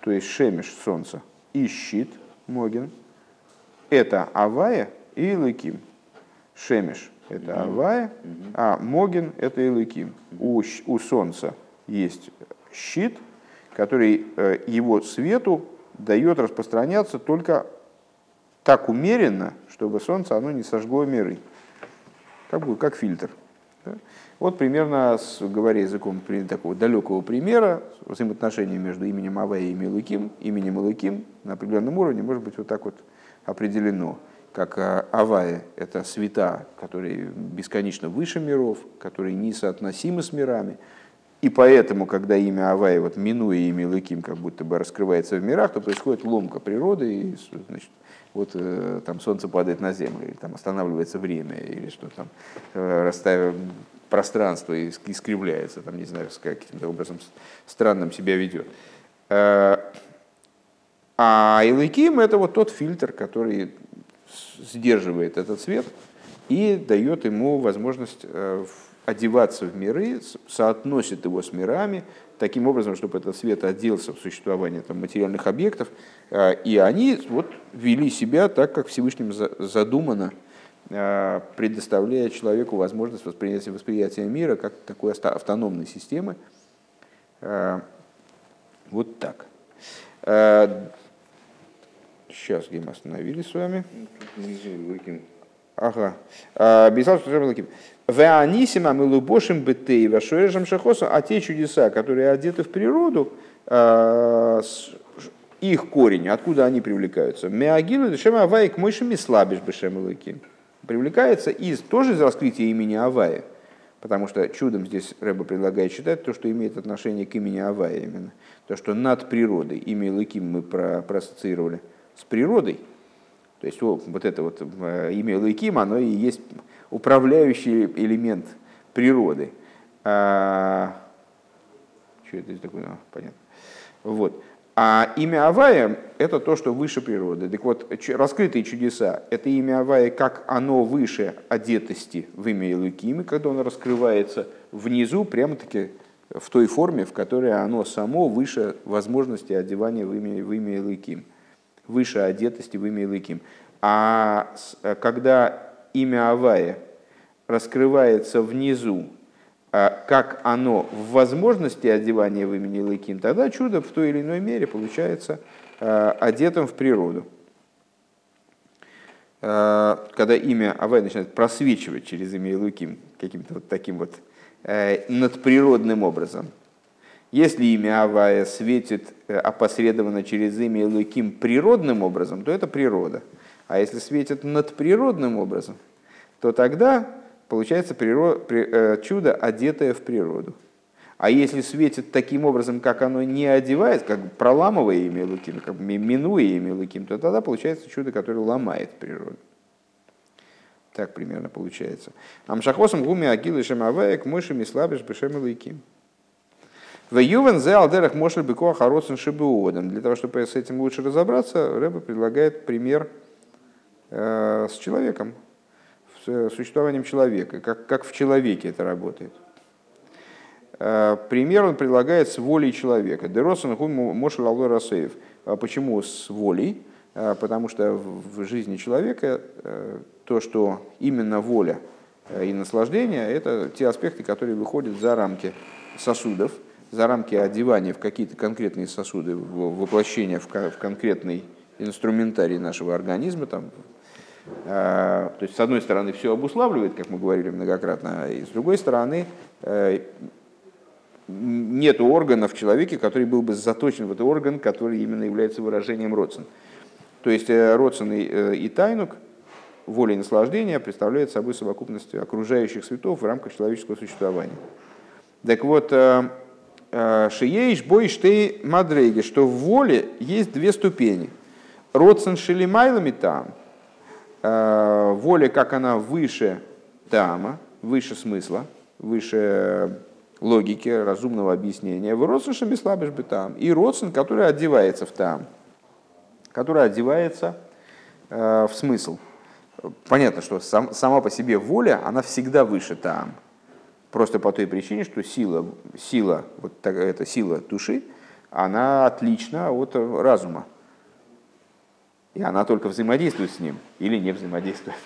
То есть Шемеш, солнце, и щит, Могин. Это Авая и Элейким. Шемеш – это Авая, а Могин – это Элейким. У, у солнца есть щит, который э, его свету дает распространяться только так умеренно, чтобы солнце оно не сожгло миры. Как, бы, как фильтр. Вот примерно, говоря языком такого далекого примера, взаимоотношения между именем Авая и Милыким, именем Илыким на определенном уровне может быть вот так вот определено. Как а, Авая – это света, которые бесконечно выше миров, которые несоотносимы с мирами. И поэтому, когда имя Авая, вот, минуя имя Лыким, как будто бы раскрывается в мирах, то происходит ломка природы, и значит, вот э, там солнце падает на землю, или там останавливается время, или что там э, расставив, пространство искривляется, там, не знаю, каким-то образом странным себя ведет. Э, а Илыким – это вот тот фильтр, который сдерживает этот свет и дает ему возможность одеваться в миры, соотносит его с мирами, таким образом, чтобы этот свет оделся в существование там, материальных объектов, э, и они вот вели себя так, как Всевышним задумано – Э, предоставляя человеку возможность восприятия, восприятия мира как такой автономной системы. Э, вот так. Сейчас, где мы остановились с вами? Ага. Бисал Луким. Веанисима милубошим бетей вашуэжем шахосу, а те чудеса, которые одеты в природу, э, их корень, откуда они привлекаются? Меагилу дешема вайк мойшими слабишь бешем луким привлекается из, тоже из раскрытия имени Авая. Потому что чудом здесь Рэба предлагает считать то, что имеет отношение к имени Авая именно. То, что над природой, имя Лыким мы про, проассоциировали с природой. То есть о, вот это вот э, имя Лыким, оно и есть управляющий элемент природы. А, что это такое? А, понятно. Вот. А имя Авая – это то, что выше природы. Так вот, раскрытые чудеса – это имя Авая, как оно выше одетости в имя Илыкимы, когда оно раскрывается внизу, прямо-таки в той форме, в которой оно само выше возможности одевания в имя, в имя Илыким, выше одетости в имя Илыким. А когда имя Авая раскрывается внизу, а как оно в возможности одевания в имени Лыким, тогда чудо в той или иной мере получается а, одетым в природу. Когда имя Авай начинает просвечивать через имя Луким каким-то вот таким вот э, надприродным образом. Если имя Авая светит э, опосредованно через имя Луким природным образом, то это природа. А если светит надприродным образом, то тогда получается природа, э, чудо, одетое в природу. А если светит таким образом, как оно не одевает, как проламывая имя Луким, как минуя имя Луким, то тогда получается чудо, которое ломает природу. Так примерно получается. Амшахосом гуми агилы шемаваек мышами слабишь бешем Луким. В Ювен зе алдерах мошель бекуа хароцен шибуодом. Для того, чтобы с этим лучше разобраться, Рэба предлагает пример э, с человеком, Э, существованием человека, как, как в человеке это работает. Э, пример он предлагает с волей человека. Деросен Мошел Аллой Расеев. А почему с волей? Э, потому что в жизни человека то, что именно воля и наслаждение, это те аспекты, которые выходят за рамки сосудов, за рамки одевания в какие-то конкретные сосуды, воплощения в конкретный инструментарий нашего организма, там, а, то есть, с одной стороны, все обуславливает, как мы говорили многократно, и с другой стороны, э, нет органа в человеке, который был бы заточен в этот орган, который именно является выражением родствен. То есть э, родствен э, и тайнук, воля и наслаждение представляют собой совокупность окружающих светов в рамках человеческого существования. Так вот, шиеиш бой штей мадрейги, что в воле есть две ступени. Родствен шелимайлами там – Э, воля, как она выше тама, выше смысла, выше логики, разумного объяснения. В родственшами слабишь бы там. И родствен, который одевается в там, который одевается э, в смысл. Понятно, что сам, сама по себе воля, она всегда выше там. Просто по той причине, что сила, сила вот так, эта сила души, она отлична от разума и она только взаимодействует с ним или не взаимодействует.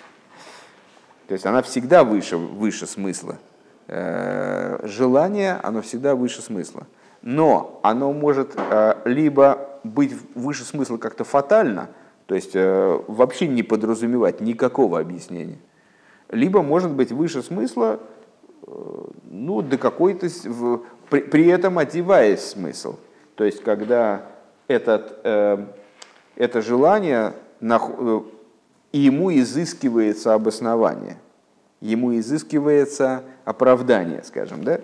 То есть она всегда выше, выше смысла. Э, желание, оно всегда выше смысла. Но оно может э, либо быть выше смысла как-то фатально, то есть э, вообще не подразумевать никакого объяснения, либо может быть выше смысла, ну, до какой-то, при, при этом одеваясь смысл. То есть когда этот это желание, э, и ему изыскивается обоснование, ему изыскивается оправдание, скажем, да?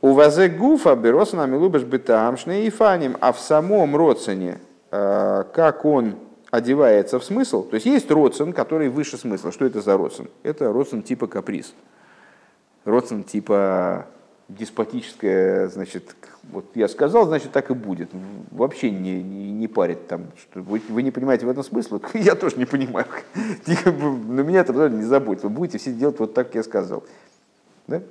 У вазе гуфа берос нами лубаш бетамшне и фаним, а в самом родствене, э, как он одевается в смысл, то есть есть родствен, который выше смысла. Что это за родствен? Это родствен типа каприз. Родствен типа деспотическое, значит, вот я сказал, значит, так и будет. Вообще не, не, не парит там. Что вы, вы не понимаете в этом смысл, я тоже не понимаю. На меня это не заботит. Вы будете все делать вот так, как я сказал. Да?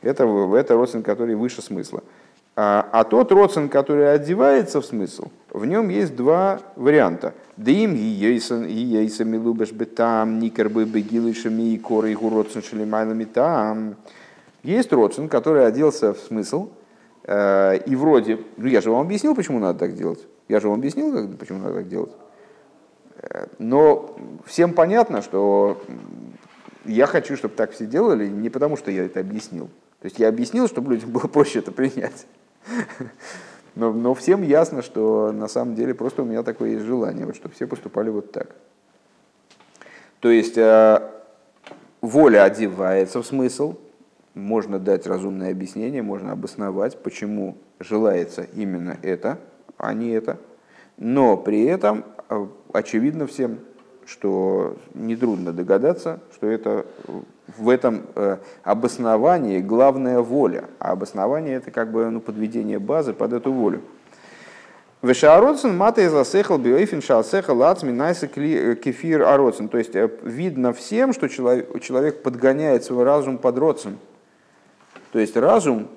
Это, это родственник, который выше смысла. А, а тот родственник, который одевается в смысл, в нем есть два варианта. Дим ейса милубеш бетам, никер бы бегилышами и коры и гуродцин шелимайлами там. Есть Родшин, который оделся в смысл, э, и вроде, ну я же вам объяснил, почему надо так делать. Я же вам объяснил, почему надо так делать. Э, но всем понятно, что я хочу, чтобы так все делали, не потому что я это объяснил. То есть я объяснил, чтобы людям было проще это принять. Но, но всем ясно, что на самом деле просто у меня такое есть желание, вот, чтобы все поступали вот так. То есть э, воля одевается в смысл, можно дать разумное объяснение, можно обосновать, почему желается именно это, а не это. Но при этом а, очевидно всем, что нетрудно догадаться, что это в этом э, обосновании главная воля. А обоснование это как бы ну, подведение базы под эту волю. Вешароцин мата из асехал биоифин шаасехал лац минайса кефир ароцин. То есть видно всем, что человек, подгоняет свой разум под роцин. То есть разум,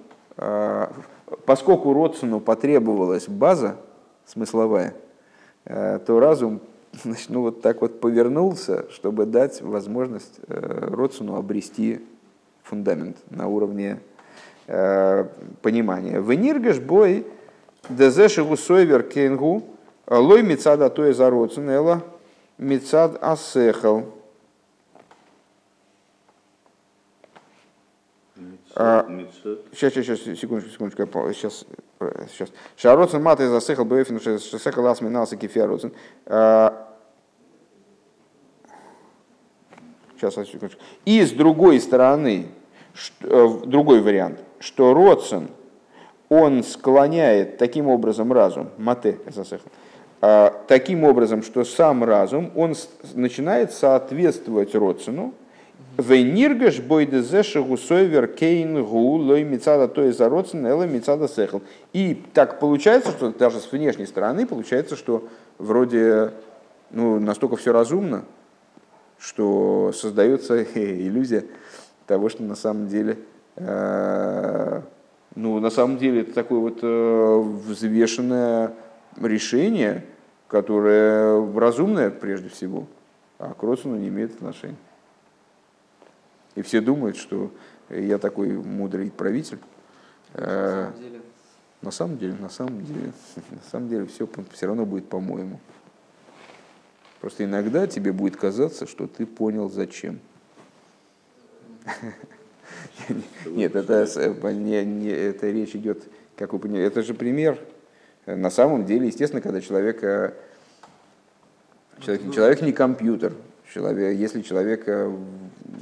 поскольку роцину потребовалась база смысловая, то разум значит, ну, вот так вот повернулся, чтобы дать возможность Роцину обрести фундамент на уровне понимания. Вениргаш бой Дезешеву сойвер кенгу, лой мецада то из ароцинела, мецад асехал. Сейчас, сейчас, сейчас, секундочку, секундочку, сейчас, сейчас. Шароцин мат из асехал бэфин, шесехал ас минался кефиароцин. Сейчас, секундочку. И с другой стороны, другой вариант, что Роцин – он склоняет таким образом разум, мате, а, таким образом, что сам разум, он начинает соответствовать Роцину, Вейниргаш бойдезеша гусойвер кейн гу лой мицада то из Роцин эла мицада сехл. И так получается, что даже с внешней стороны получается, что вроде ну, настолько все разумно, что создается иллюзия того, что на самом деле э, ну, на самом деле, это такое вот э, взвешенное решение, которое разумное прежде всего, а к Родсону не имеет отношения. И все думают, что я такой мудрый правитель. Э, на самом деле, на самом деле, на самом деле все, все равно будет по-моему. Просто иногда тебе будет казаться, что ты понял зачем. Нет, это, не, не, это речь идет, как вы поняли, это же пример. На самом деле, естественно, когда человек, э, человек, человек не компьютер, человек, если человек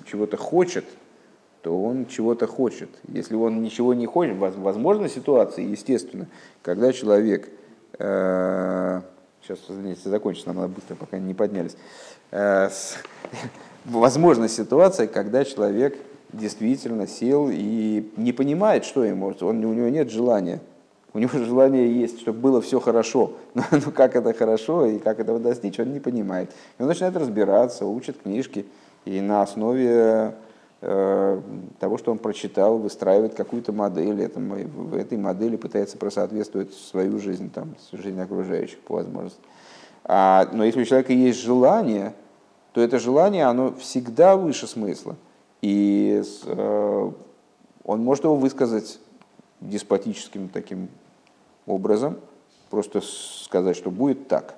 чего-то хочет, то он чего-то хочет. Если он ничего не хочет, возможно ситуации, естественно, когда человек, э, сейчас извините, закончится, нам надо быстро, пока не поднялись, э, с, ситуация, когда человек действительно сел и не понимает, что ему, он, у него нет желания. У него желание есть, чтобы было все хорошо. Но, но как это хорошо и как этого достичь, он не понимает. И он начинает разбираться, учит книжки, и на основе э, того, что он прочитал, выстраивает какую-то модель. Это, в этой модели пытается просоответствовать свою жизнь, там, жизнь окружающих по возможности. А, но если у человека есть желание, то это желание, оно всегда выше смысла. И э, он может его высказать деспотическим таким образом, просто сказать, что будет так.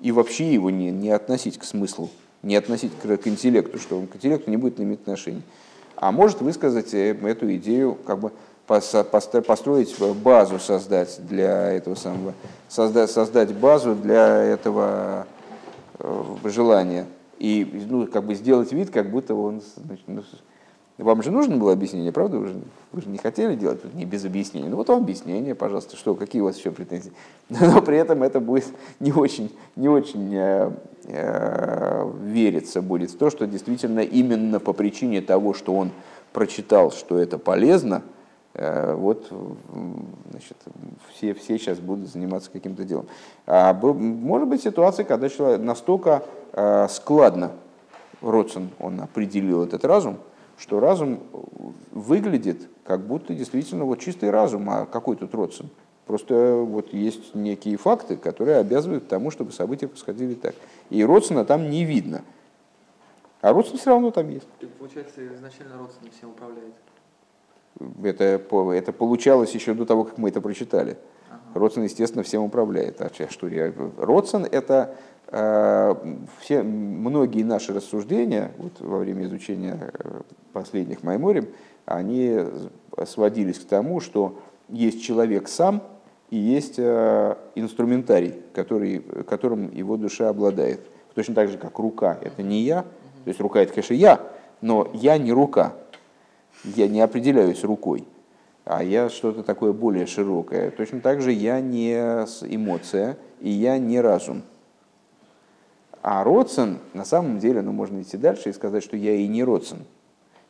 И вообще его не, не относить к смыслу, не относить к, к интеллекту, что он к интеллекту не будет иметь отношения. А может высказать э, эту идею, как бы построить базу, создать для этого самого, создать, создать базу для этого э, желания и ну, как бы сделать вид, как будто он... Значит, ну, вам же нужно было объяснение, правда? Вы же, вы же не хотели делать не без объяснения. Ну вот вам объяснение, пожалуйста, что, какие у вас еще претензии. Но при этом это будет не очень, не очень э, э, вериться будет в то, что действительно именно по причине того, что он прочитал, что это полезно, э, вот значит, все, все сейчас будут заниматься каким-то делом. А, может быть ситуация, когда человек настолько Э, складно Родсон, он определил этот разум, что разум выглядит как будто действительно вот чистый разум, а какой тут Родсон? Просто вот есть некие факты, которые обязывают к тому, чтобы события происходили так. И Родсона там не видно. А Родсон все равно там есть. Так получается, изначально Родсон всем управляет. Это, это получалось еще до того, как мы это прочитали. Ага. Родсон, естественно, всем управляет. А что, Родсон это Э, все, многие наши рассуждения вот, во время изучения э, последних Майморим, они сводились к тому, что есть человек сам и есть э, инструментарий, который, которым его душа обладает. Точно так же, как рука – это не я, то есть рука – это, конечно, я, но я не рука, я не определяюсь рукой, а я что-то такое более широкое. Точно так же я не эмоция, и я не разум – а Родсен, на самом деле, ну, можно идти дальше и сказать, что я и не Родсен,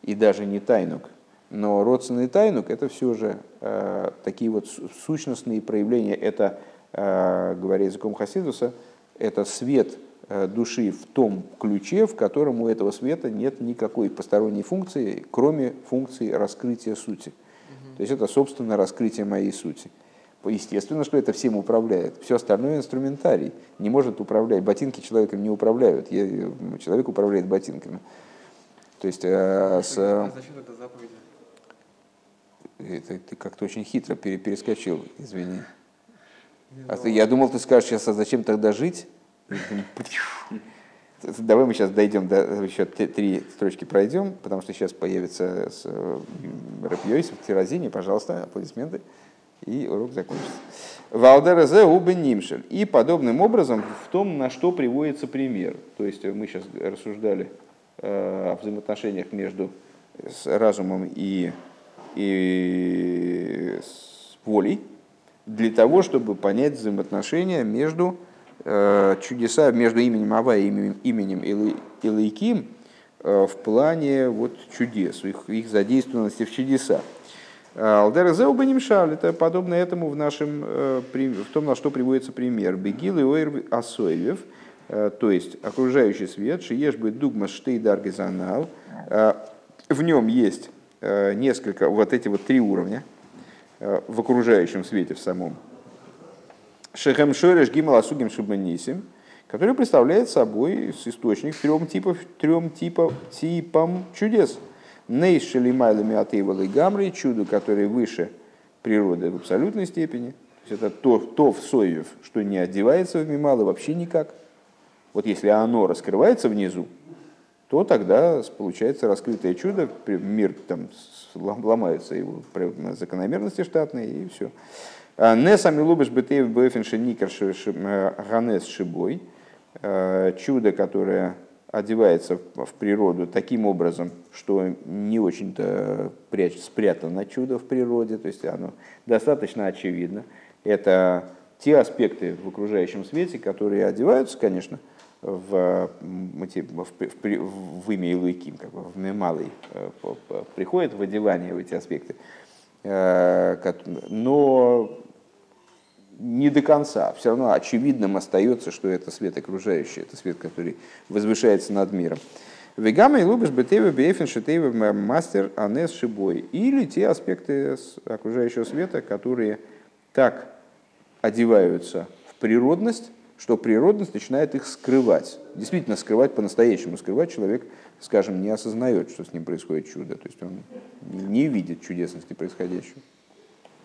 и даже не Тайнук. Но Родсен и Тайнук – это все же э, такие вот сущностные проявления, это говоря языком Хасидуса, это свет души в том ключе, в котором у этого света нет никакой посторонней функции, кроме функции раскрытия сути. То есть это, собственно, раскрытие моей сути. Естественно, что это всем управляет. Все остальное инструментарий. Не может управлять. Ботинки человеком не управляют. Человек управляет ботинками. То есть, а, с... а зачем это заповеди? Это, ты как-то очень хитро перескочил, извини. А ты, я думал, ты скажешь сейчас, а зачем тогда жить? Давай мы сейчас дойдем до еще три строчки пройдем, потому что сейчас появится с Рапьёйс в Тирозине, пожалуйста, аплодисменты и урок закончится. Валдерезе убен нимшель. И подобным образом в том, на что приводится пример. То есть мы сейчас рассуждали э, о взаимоотношениях между разумом и, и с волей, для того, чтобы понять взаимоотношения между э, чудеса, между именем Ава и именем, именем Илайким э, в плане вот, чудес, их, их задействованности в чудесах. Алдер Зеубанимшаль, это подобно этому в, нашем, э, в том, на что приводится пример. Бегил и Ойр Асоевев, э, то есть окружающий свет, Шиеш бы дугма штейдар гизанал, э, в нем есть несколько, вот эти вот три уровня в окружающем свете в самом. Шехем Шореш Гимал Асугим Шубанисим, который представляет собой источник трем типов, трем типов, типам чудес – Нейшели майлами атеевалы гамры, чудо, которое выше природы в абсолютной степени. То есть это то, то в соев, что не одевается в мималы вообще никак. Вот если оно раскрывается внизу, то тогда получается раскрытое чудо, мир там ломаются его закономерности штатные, и все. А не сами лубишь бетеев бэфинши никер ганес шибой. А, чудо, которое одевается в природу таким образом, что не очень-то спрятано чудо в природе, то есть оно достаточно очевидно. Это те аспекты в окружающем свете, которые одеваются, конечно, в, в, в, в имя Илуиким, как бы в Мемалый, э, приходит в одевание в эти аспекты. Э, но не до конца. Все равно очевидным остается, что это свет окружающий, это свет, который возвышается над миром. Вегама и лубиш бетева бефин шитева мастер анес шибой. Или те аспекты окружающего света, которые так одеваются в природность, что природность начинает их скрывать. Действительно скрывать по-настоящему. Скрывать человек, скажем, не осознает, что с ним происходит чудо. То есть он не видит чудесности происходящего.